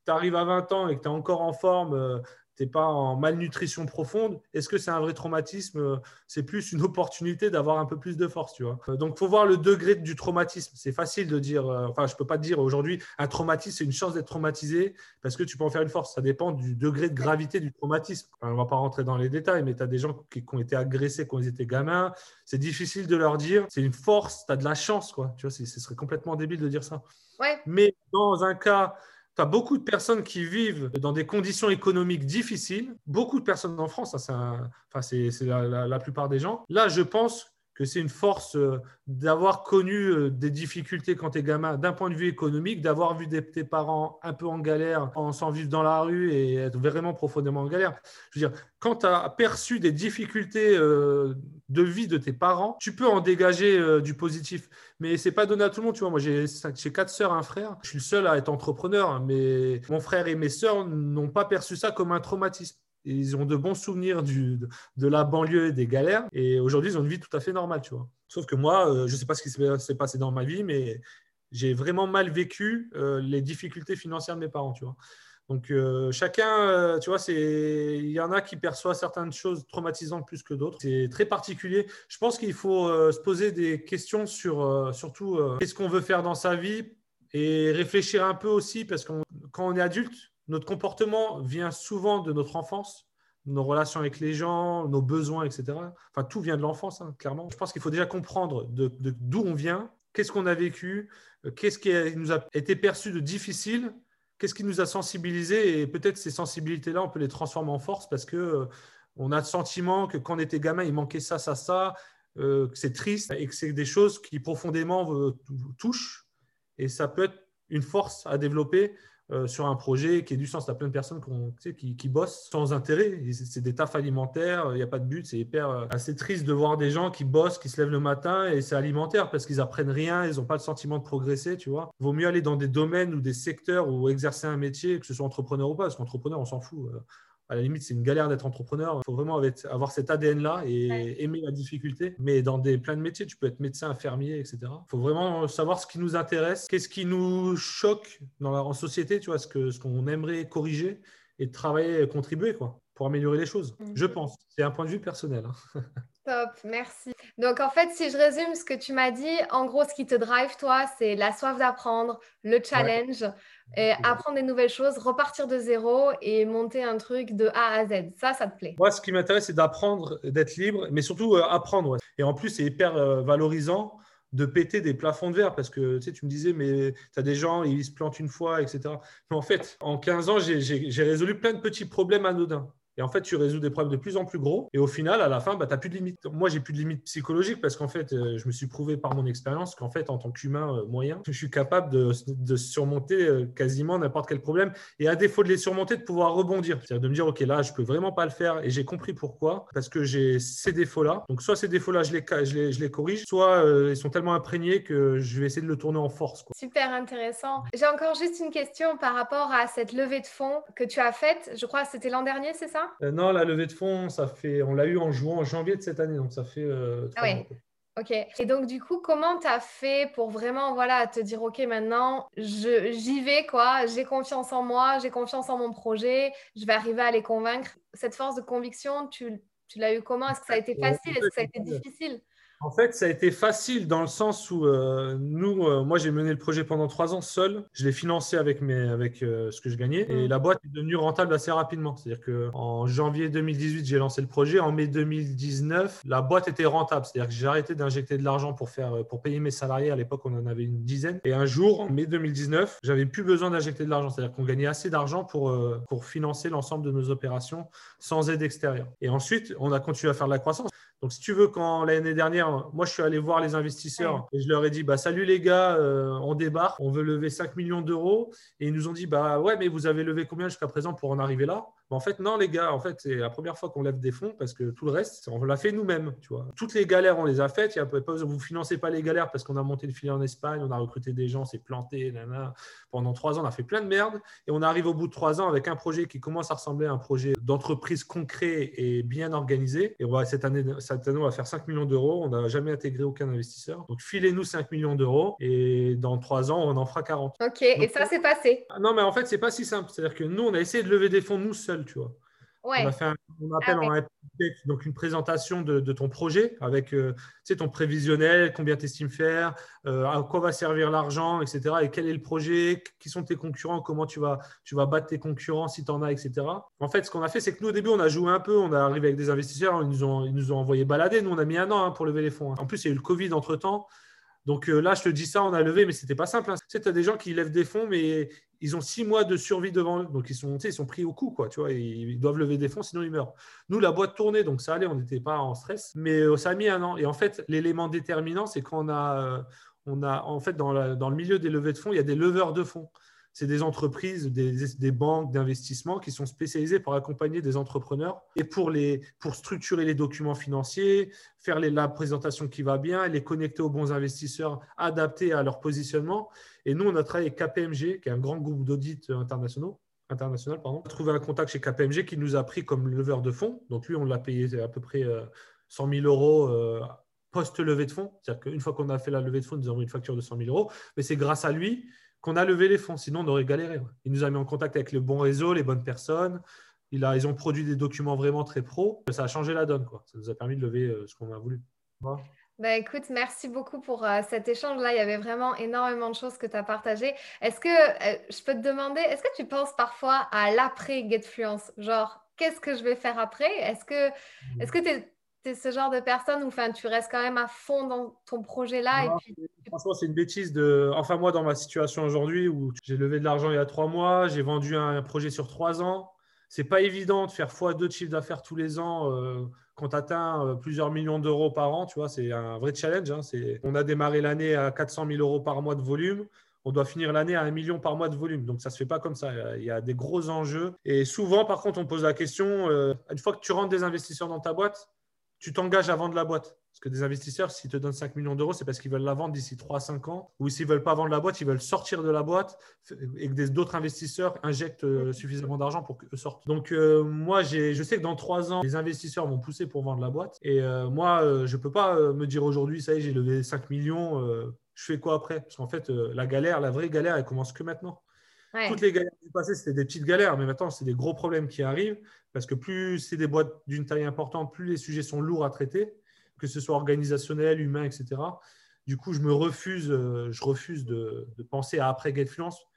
arrives à 20 ans et que tu es encore en forme, tu n'es pas en malnutrition profonde, est-ce que c'est un vrai traumatisme euh, C'est plus une opportunité d'avoir un peu plus de force, tu vois. Euh, donc, il faut voir le degré du traumatisme. C'est facile de dire, euh, enfin, je ne peux pas te dire aujourd'hui, un traumatisme, c'est une chance d'être traumatisé parce que tu peux en faire une force. Ça dépend du degré de gravité du traumatisme. on ne va pas rentrer dans les détails, mais tu as des gens qui, ont été agressés quand ils étaient gamins. C'est difficile de leur dire, c'est une force, tu as de la chance, quoi. Tu vois, ce serait complètement débile de dire ça. Ouais. Mais dans un cas tu as beaucoup de personnes qui vivent dans des conditions économiques difficiles. Beaucoup de personnes en France, c'est enfin, la, la, plupart des gens. Là, je pense que c'est une force euh, d'avoir connu euh, des difficultés quand tu es gamin d'un point de vue économique, d'avoir vu tes parents un peu en galère, en s'en vivre dans la rue et être vraiment profondément en galère. Je veux dire, quand tu as perçu des difficultés euh, de vie de tes parents, tu peux en dégager du positif. Mais c'est pas donné à tout le monde. Tu vois, moi, j'ai quatre sœurs, un frère. Je suis le seul à être entrepreneur, mais mon frère et mes sœurs n'ont pas perçu ça comme un traumatisme ils ont de bons souvenirs de, la banlieue et des galères. Et aujourd'hui, ils ont une vie tout à fait normale, tu vois. Sauf que moi, euh, je ne sais pas ce qui s'est passé dans ma vie, mais j'ai vraiment mal vécu euh, les difficultés financières de mes parents, tu vois. Donc euh, chacun, tu vois, il y en a qui perçoivent certaines choses traumatisantes plus que d'autres. C'est très particulier. Je pense qu'il faut se poser des questions sur surtout qu'est-ce qu'on veut faire dans sa vie et réfléchir un peu aussi parce que quand on est adulte, notre comportement vient souvent de notre enfance nos relations avec les gens, nos besoins, etc. Enfin, tout vient de l'enfance, hein, clairement. Je pense qu'il faut déjà comprendre d'où on vient, qu'est-ce qu'on a vécu, qu'est-ce qui nous a été perçu de difficile qu'est-ce qui nous a sensibilisés Et peut-être ces sensibilités-là, on peut les transformer en force parce que euh, on a le sentiment que quand on était gamin, il manquait ça, ça, ça, euh, que c'est triste et que c'est des choses qui profondément vous touchent. Et ça peut être une force à développer euh, sur un projet qui ait du sens. Tu as plein de personnes qui, bossent sans intérêt. C'est des tafs alimentaires, il n'y a pas de but. C'est hyper euh, assez triste de voir des gens qui bossent, qui se lèvent le matin et c'est alimentaire parce qu'ils apprennent rien, ils n'ont pas le sentiment de progresser, tu vois. Vaut mieux aller dans des domaines ou des secteurs où exercer un métier, que ce soit entrepreneur ou pas, parce qu'entrepreneur, on s'en fout. À la limite, c'est une galère d'être entrepreneur. Il faut vraiment avoir cet ADN-là et aimer la difficulté. Mais dans des, plein de métiers, tu peux être médecin, infirmier, etc. Il faut vraiment savoir ce qui nous intéresse, qu'est-ce qui nous choque dans la, en société, tu vois, ce qu'on ce aimerait corriger et travailler et contribuer quoi, pour améliorer les choses. Mm. Je pense. C'est un point de vue personnel. Hein. Top, merci. Donc en fait, si je résume ce que tu m'as dit, en gros, ce qui te drive, toi, c'est la soif d'apprendre, le challenge, et apprendre des nouvelles choses, repartir de zéro et monter un truc de A à Z. Ça, ça te plaît? Moi, ce qui m'intéresse, c'est d'apprendre, d'être libre, mais surtout euh, apprendre. Et en plus, c'est hyper euh, valorisant de péter des plafonds de verre parce que tu, sais, tu me disais, mais tu as des gens, ils se plantent une fois, etc. Mais en fait, en 15 ans, j'ai résolu plein de petits problèmes anodins. Et en fait, tu résous des problèmes de plus en plus gros. Et au final, à la fin, bah, tu n'as plus de limite. Moi, j'ai plus de limite psychologique parce qu'en fait, euh, je me suis prouvé par mon expérience qu'en fait, en tant qu'humain euh, moyen, je suis capable de, surmonter euh, quasiment n'importe quel problème. Et à défaut de les surmonter, de pouvoir rebondir. C'est-à-dire de me dire, OK, là, je peux vraiment pas le faire. Et j'ai compris pourquoi. Parce que j'ai ces défauts-là. Donc, soit ces défauts-là, je les corrige, soit ils sont tellement imprégnés que je vais essayer de le tourner en force. Super intéressant. J'ai encore juste une question par rapport à cette levée de fonds que tu as faite. Je crois que c'était l'an dernier, c'est ça? Euh, non, la levée de fonds, ça fait, on l'a eu en jouant en janvier de cette année, donc ça fait. Euh, ah oui. Ok. Et donc, du coup, comment tu as fait pour vraiment voilà, te dire, OK, maintenant, j'y vais, quoi, j'ai confiance en moi, j'ai confiance en mon projet, je vais arriver à les convaincre. Cette force de conviction, tu, tu l'as eu comment? Est-ce que ça a été facile? Est-ce que ça a été difficile? En fait, ça a été facile dans le sens où euh, nous, euh, moi, j'ai mené le projet pendant trois ans seul. Je l'ai financé avec, mes, avec euh, ce que je gagnais. Et mm. la boîte est devenue rentable assez rapidement. C'est-à-dire qu'en janvier 2018, j'ai lancé le projet. En mai 2019, la boîte était rentable. C'est-à-dire que j'ai arrêté d'injecter de l'argent pour, faire, pour payer mes salariés. À l'époque, on en avait une dizaine. Et un jour, en mai 2019, j'avais plus besoin d'injecter de l'argent. C'est-à-dire qu'on gagnait assez d'argent pour, pour financer l'ensemble de nos opérations sans aide extérieure. Et ensuite, on a continué à faire de la croissance. Donc, si tu veux, quand l'année dernière, moi, je suis allé voir les investisseurs et je leur ai dit bah, Salut les gars, euh, on débarque, on veut lever 5 millions d'euros. Et ils nous ont dit bah, Ouais, mais vous avez levé combien jusqu'à présent pour en arriver là? En fait, non, les gars, en fait, c'est la première fois qu'on lève des fonds parce que tout le reste, on l'a fait nous-mêmes. Tu vois. Toutes les galères, on les a faites. Vous ne financez pas les galères parce qu'on a monté le filet en Espagne, on a recruté des gens, c'est planté. Pendant trois ans, on a fait plein de merde. Et on arrive au bout de trois ans avec un projet qui commence à ressembler à un projet d'entreprise concret et bien organisé. Et on va, cette, année, cette année, on va faire 5 millions d'euros. On n'a jamais intégré aucun investisseur. Donc, filez-nous 5 millions d'euros et dans trois ans, on en fera 40. OK. et ça, c'est passé. Ah, non, mais en fait, c'est pas si simple. C'est-à-dire que nous, on a essayé de lever des fonds nous seuls tu vois. On a fait un, on appelle ah donc une présentation de, ton projet avec euh, ton prévisionnel, combien tu estimes faire, euh, à quoi va servir l'argent, etc. Et quel est le projet, qui sont tes concurrents, comment tu vas, tu vas battre tes concurrents si tu en as, etc. En fait, ce qu'on a fait, c'est que nous, au début, on a joué un peu, on a arrivé avec des investisseurs, ils nous ont, ils nous ont envoyé balader. Nous, on a mis un an hein, pour lever les fonds. Hein. En plus, il y a eu le Covid entre-temps. Donc euh, là, je te dis ça, on a levé, mais ce n'était pas simple. Hein. Tu sais, as des gens qui lèvent des fonds, mais ils ont six mois de survie devant eux. Donc ils sont, ils sont pris au coup, quoi. Tu vois, ils doivent lever des fonds, sinon ils meurent. Nous, la boîte tournait, donc ça allait, on n'était pas en stress. Mais euh, ça a mis un an. Et en fait, l'élément déterminant, c'est qu'on a, euh, on a, en fait, dans, dans le milieu des levées de fonds, il y a des leveurs de fonds c'est des entreprises, des, banques d'investissement qui sont spécialisées pour accompagner des entrepreneurs et pour, les, pour structurer les documents financiers, faire la présentation qui va bien, les connecter aux bons investisseurs adaptés à leur positionnement. Et nous, on a travaillé avec KPMG, qui est un grand groupe d'audit internationaux international. Pardon. Trouvé un contact chez KPMG qui nous a pris comme leveur de fonds. Donc lui, on l'a payé à peu près 100 euh, 000 euros euh, post-levée de fonds. C'est-à-dire qu'une fois qu'on a fait la levée de fonds, nous avons une facture de 100 000 euros. Mais c'est grâce à lui qu'on a levé les fonds. Sinon, on aurait galéré. Il nous a mis en contact avec le bon réseau, les bonnes personnes. Il a, ils ont produit des documents vraiment très pro. Ça a changé la donne. Quoi. Ça nous a permis de lever euh, ce qu'on a voulu. Bah écoute, merci beaucoup pour euh, cet échange-là. Il y avait vraiment énormément de choses que tu as partagées. Est-ce que euh, je peux te demander, est-ce que tu penses parfois à l'après GetFluence? Genre, qu'est-ce que je vais faire après? Est-ce que mmh. est-ce que tu es, ce genre de personne où enfin, tu restes quand même à fond dans ton projet-là Franchement, c'est une bêtise de. Enfin, moi, dans ma situation aujourd'hui où j'ai levé de l'argent il y a trois mois, j'ai vendu un projet sur trois ans. C'est pas évident de faire x2 de chiffre d'affaires tous les ans. Euh, quand tu atteins euh, plusieurs millions d'euros par an, tu vois, c'est un vrai challenge. Hein. On a démarré l'année à 400 000 euros par mois de volume. On doit finir l'année à un million par mois de volume. Donc, ça ne se fait pas comme ça. Il y a des gros enjeux. Et souvent, par contre, on pose la question, euh, une fois que tu rentres des investisseurs dans ta boîte, tu t'engages à vendre la boîte. Parce que des investisseurs, s'ils te donnent 5 millions d'euros, c'est parce qu'ils veulent la vendre d'ici 3 à 5 ans. Ou s'ils ne veulent pas vendre la boîte, ils veulent sortir de la boîte et que d'autres investisseurs injectent euh, suffisamment d'argent pour qu'eux sortent. Donc, euh, moi, je sais que dans 3 ans, les investisseurs vont pousser pour vendre la boîte. Et euh, moi, je ne peux pas me dire aujourd'hui, ça y est, j'ai levé 5 millions, je fais quoi après? Parce qu'en fait, la galère, la vraie galère, elle commence que maintenant. Toutes les galères du passé, c'était des petites galères, mais maintenant, c'est des gros problèmes qui arrivent parce que plus c'est des boîtes d'une taille importante, plus les sujets sont lourds à traiter, que ce soit organisationnel, humain, etc. Du coup, je me refuse, euh, je refuse de, penser à après GetFluence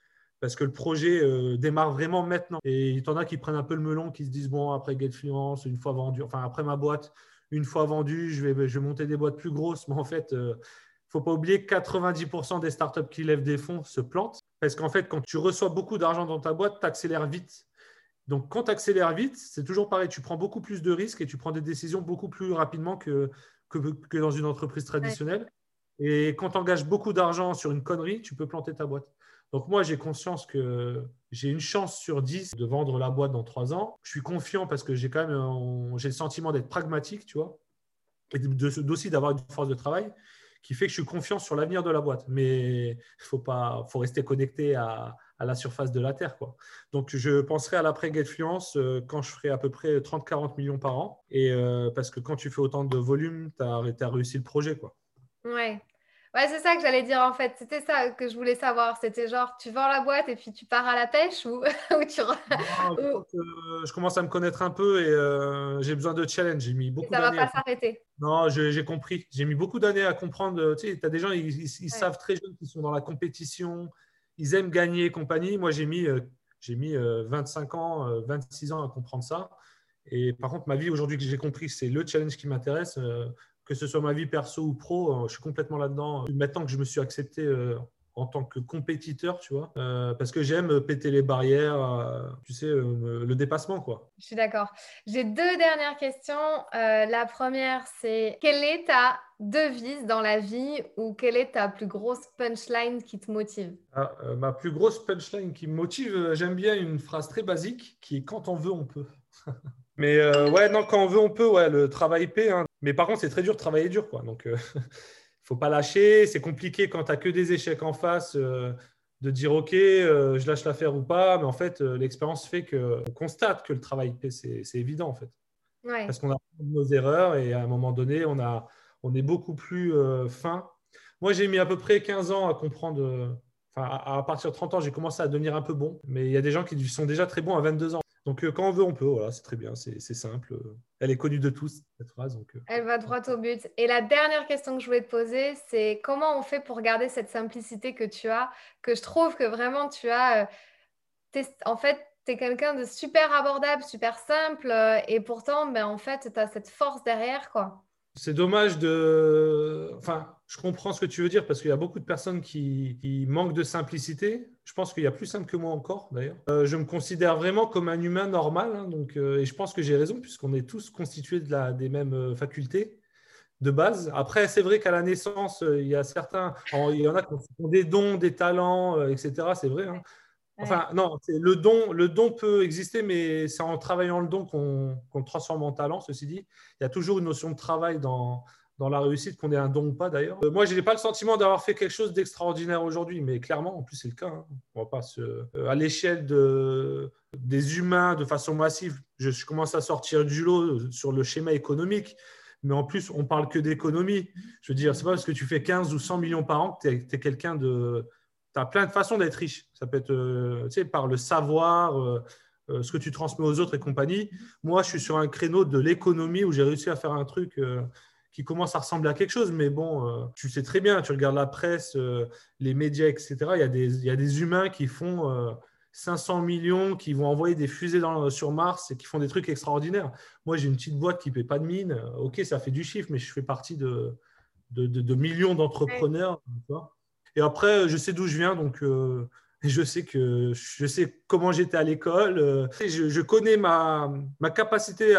parce que le projet euh, démarre vraiment maintenant. Et il y en a qui prennent un peu le melon, qui se disent bon, après GetFluence, une fois vendu, enfin après ma boîte, une fois vendue, je vais, je vais monter des boîtes plus grosses. Mais en fait, il euh, ne faut pas oublier que 90% des startups qui lèvent des fonds se plantent. Parce qu'en fait, quand tu reçois beaucoup d'argent dans ta boîte, tu accélères vite. Donc, quand tu accélères vite, c'est toujours pareil. Tu prends beaucoup plus de risques et tu prends des décisions beaucoup plus rapidement que, que, dans une entreprise traditionnelle. Et quand tu engages beaucoup d'argent sur une connerie, tu peux planter ta boîte. Donc, moi, j'ai conscience que j'ai une chance sur 10 de vendre la boîte dans 3 ans. Je suis confiant parce que j'ai quand même j'ai le sentiment d'être pragmatique, tu vois, et aussi d'avoir une force de travail qui fait que je suis confiant sur l'avenir de la boîte. Mais il faut, pas, faut rester connecté à, la surface de la Terre. Quoi. Donc, je penserai à l'après Getfluence euh, quand je ferai à peu près 30-40 millions par an. Et euh, parce que quand tu fais autant de volume, tu as, as, réussi le projet. Quoi. Ouais. Ouais, c'est ça que j'allais dire en fait. C'était ça que je voulais savoir. C'était genre, tu vends la boîte et puis tu pars à la pêche ou, tu. je, commence à me connaître un peu et euh, j'ai besoin de challenge. J'ai mis beaucoup. ça va pas s'arrêter. Non, j'ai compris. J'ai mis beaucoup d'années à comprendre. Tu sais, as des gens, ils, savent très jeunes qu'ils sont dans la compétition, ils aiment gagner et compagnie. Moi, j'ai mis, euh, j'ai mis 25 euh, ans, 26 ans à comprendre ça. Et par contre, ma vie aujourd'hui que j'ai compris, c'est le challenge qui m'intéresse que ce soit ma vie perso ou pro, euh, je suis complètement là-dedans. Maintenant que je me suis accepté euh, en tant que compétiteur, tu vois, euh, parce que j'aime péter les barrières, tu sais, le dépassement, quoi. Je suis d'accord. J'ai deux dernières questions. la première, c'est quelle est ta devise dans la vie ou quelle est ta plus grosse punchline qui te motive? Ah, Ma plus grosse punchline qui me motive, j'aime bien une phrase très basique qui est quand on veut, on peut. Mais ouais, non, quand on veut, on peut. Ouais, le travail paie. Hein. Mais par contre, c'est très dur de travailler dur. Quoi. Donc, il euh, faut pas lâcher. C'est compliqué quand tu n'as que des échecs en face euh, de dire OK, euh, je lâche l'affaire ou pas. Mais en fait, l'expérience fait qu'on constate que le travail paie. C'est évident, en fait. Parce qu'on a nos erreurs et à un moment donné, on, a, on est beaucoup plus fin. Moi, j'ai mis à peu près 15 ans à comprendre. Enfin, à, partir de 30 ans, j'ai commencé à devenir un peu bon. Mais il y a des gens qui sont déjà très bons à 22 ans. Donc, euh, quand on veut, on peut. Voilà, c'est très bien, c'est simple. Elle est connue de tous, cette phrase. Euh, Elle va droit au but. Et la dernière question que je voulais te poser, c'est comment on fait pour garder cette simplicité que tu as, que je trouve que vraiment tu as. Euh, en fait, tu es quelqu'un de super abordable, super simple, et pourtant, ben, en fait, tu as cette force derrière, quoi. C'est dommage de. Enfin, je comprends ce que tu veux dire parce qu'il y a beaucoup de personnes qui, manquent de simplicité. Je pense qu'il y a plus simple que moi encore, d'ailleurs. Euh, je me considère vraiment comme un humain normal. Hein, euh, et je pense que j'ai raison puisqu'on est tous constitués de des mêmes euh, facultés de base. Après, c'est vrai qu'à la naissance, il y a certains. Il y en a qui ont des dons, des talents, etc. C'est vrai. Hein. Enfin, non, le don, le don peut exister, mais c'est en travaillant le don qu'on transforme en talent, ceci dit. Il y a toujours une notion de travail dans, la réussite, qu'on ait un don ou pas d'ailleurs. Euh, moi, je n'ai pas le sentiment d'avoir fait quelque chose d'extraordinaire aujourd'hui, mais clairement, en plus, c'est le cas. Hein. On va pas. Euh, à l'échelle de, des humains, de façon massive, je, commence à sortir du lot sur le schéma économique. Mais en plus, on parle que d'économie. Je veux dire, c'est pas parce que tu fais 15 ou 100 millions par an que tu es, quelqu'un de tu as plein de façons d'être riche. Ça peut être euh, par le savoir, euh, euh, ce que tu transmets aux autres et compagnie. Moi, je suis sur un créneau de l'économie où j'ai réussi à faire un truc qui commence à ressembler à quelque chose. Mais bon, tu sais très bien, tu regardes la presse, les médias, etc. Il y, a des, il y a des humains qui font 500 millions, qui vont envoyer des fusées sur Mars et qui font des trucs extraordinaires. Moi, j'ai une petite boîte qui ne paie pas de mine. Ok, ça fait du chiffre, mais je fais partie de, de, de, millions d'entrepreneurs. Et après, je sais d'où je viens, donc euh, je sais que je sais comment j'étais à l'école. Euh, je, connais ma, ma capacité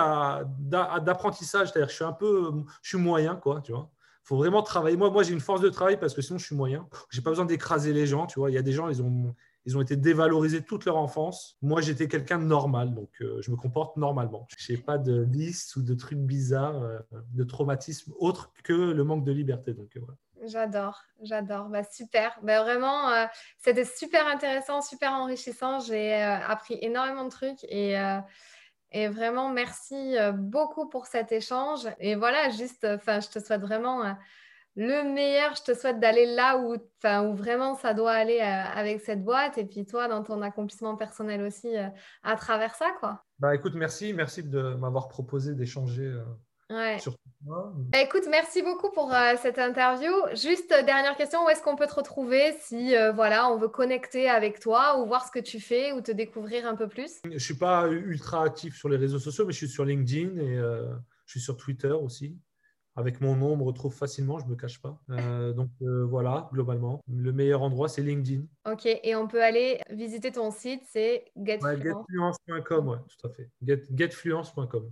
d'apprentissage, c'est-à-dire que je suis un peu, je suis moyen, quoi, tu vois. Faut vraiment travailler. Moi, moi j'ai une force de travail parce que sinon, je suis moyen. J'ai pas besoin d'écraser les gens, tu vois. Il y a des gens, ils ont, ils ont été dévalorisés toute leur enfance. Moi, j'étais quelqu'un de normal, donc euh, je me comporte normalement. Je n'ai pas de liste ou de trucs bizarres, de traumatisme autre que le manque de liberté. Donc, voilà. J'adore, j'adore. Bah, super. Bah, vraiment, euh, c'était super intéressant, super enrichissant. J'ai euh, appris énormément de trucs et, euh, vraiment merci beaucoup pour cet échange. Et voilà, juste, je te souhaite vraiment le meilleur. Je te souhaite d'aller là où, où vraiment ça doit aller avec cette boîte et puis toi dans ton accomplissement personnel aussi à travers ça, quoi. Bah, écoute, merci, merci de m'avoir proposé d'échanger Ouais. Bah, écoute, merci beaucoup pour euh, cette interview. Juste euh, dernière question, où est-ce qu'on peut te retrouver si euh, voilà, on veut connecter avec toi ou voir ce que tu fais ou te découvrir un peu plus? Je suis pas ultra actif sur les réseaux sociaux, mais je suis sur LinkedIn et je suis sur Twitter aussi. Avec mon nom, on me retrouve facilement, je ne me cache pas. donc voilà, globalement, le meilleur endroit, c'est LinkedIn. Ok, et on peut aller visiter ton site, c'est getfluence.com. Ouais, tout à fait. getfluence.com.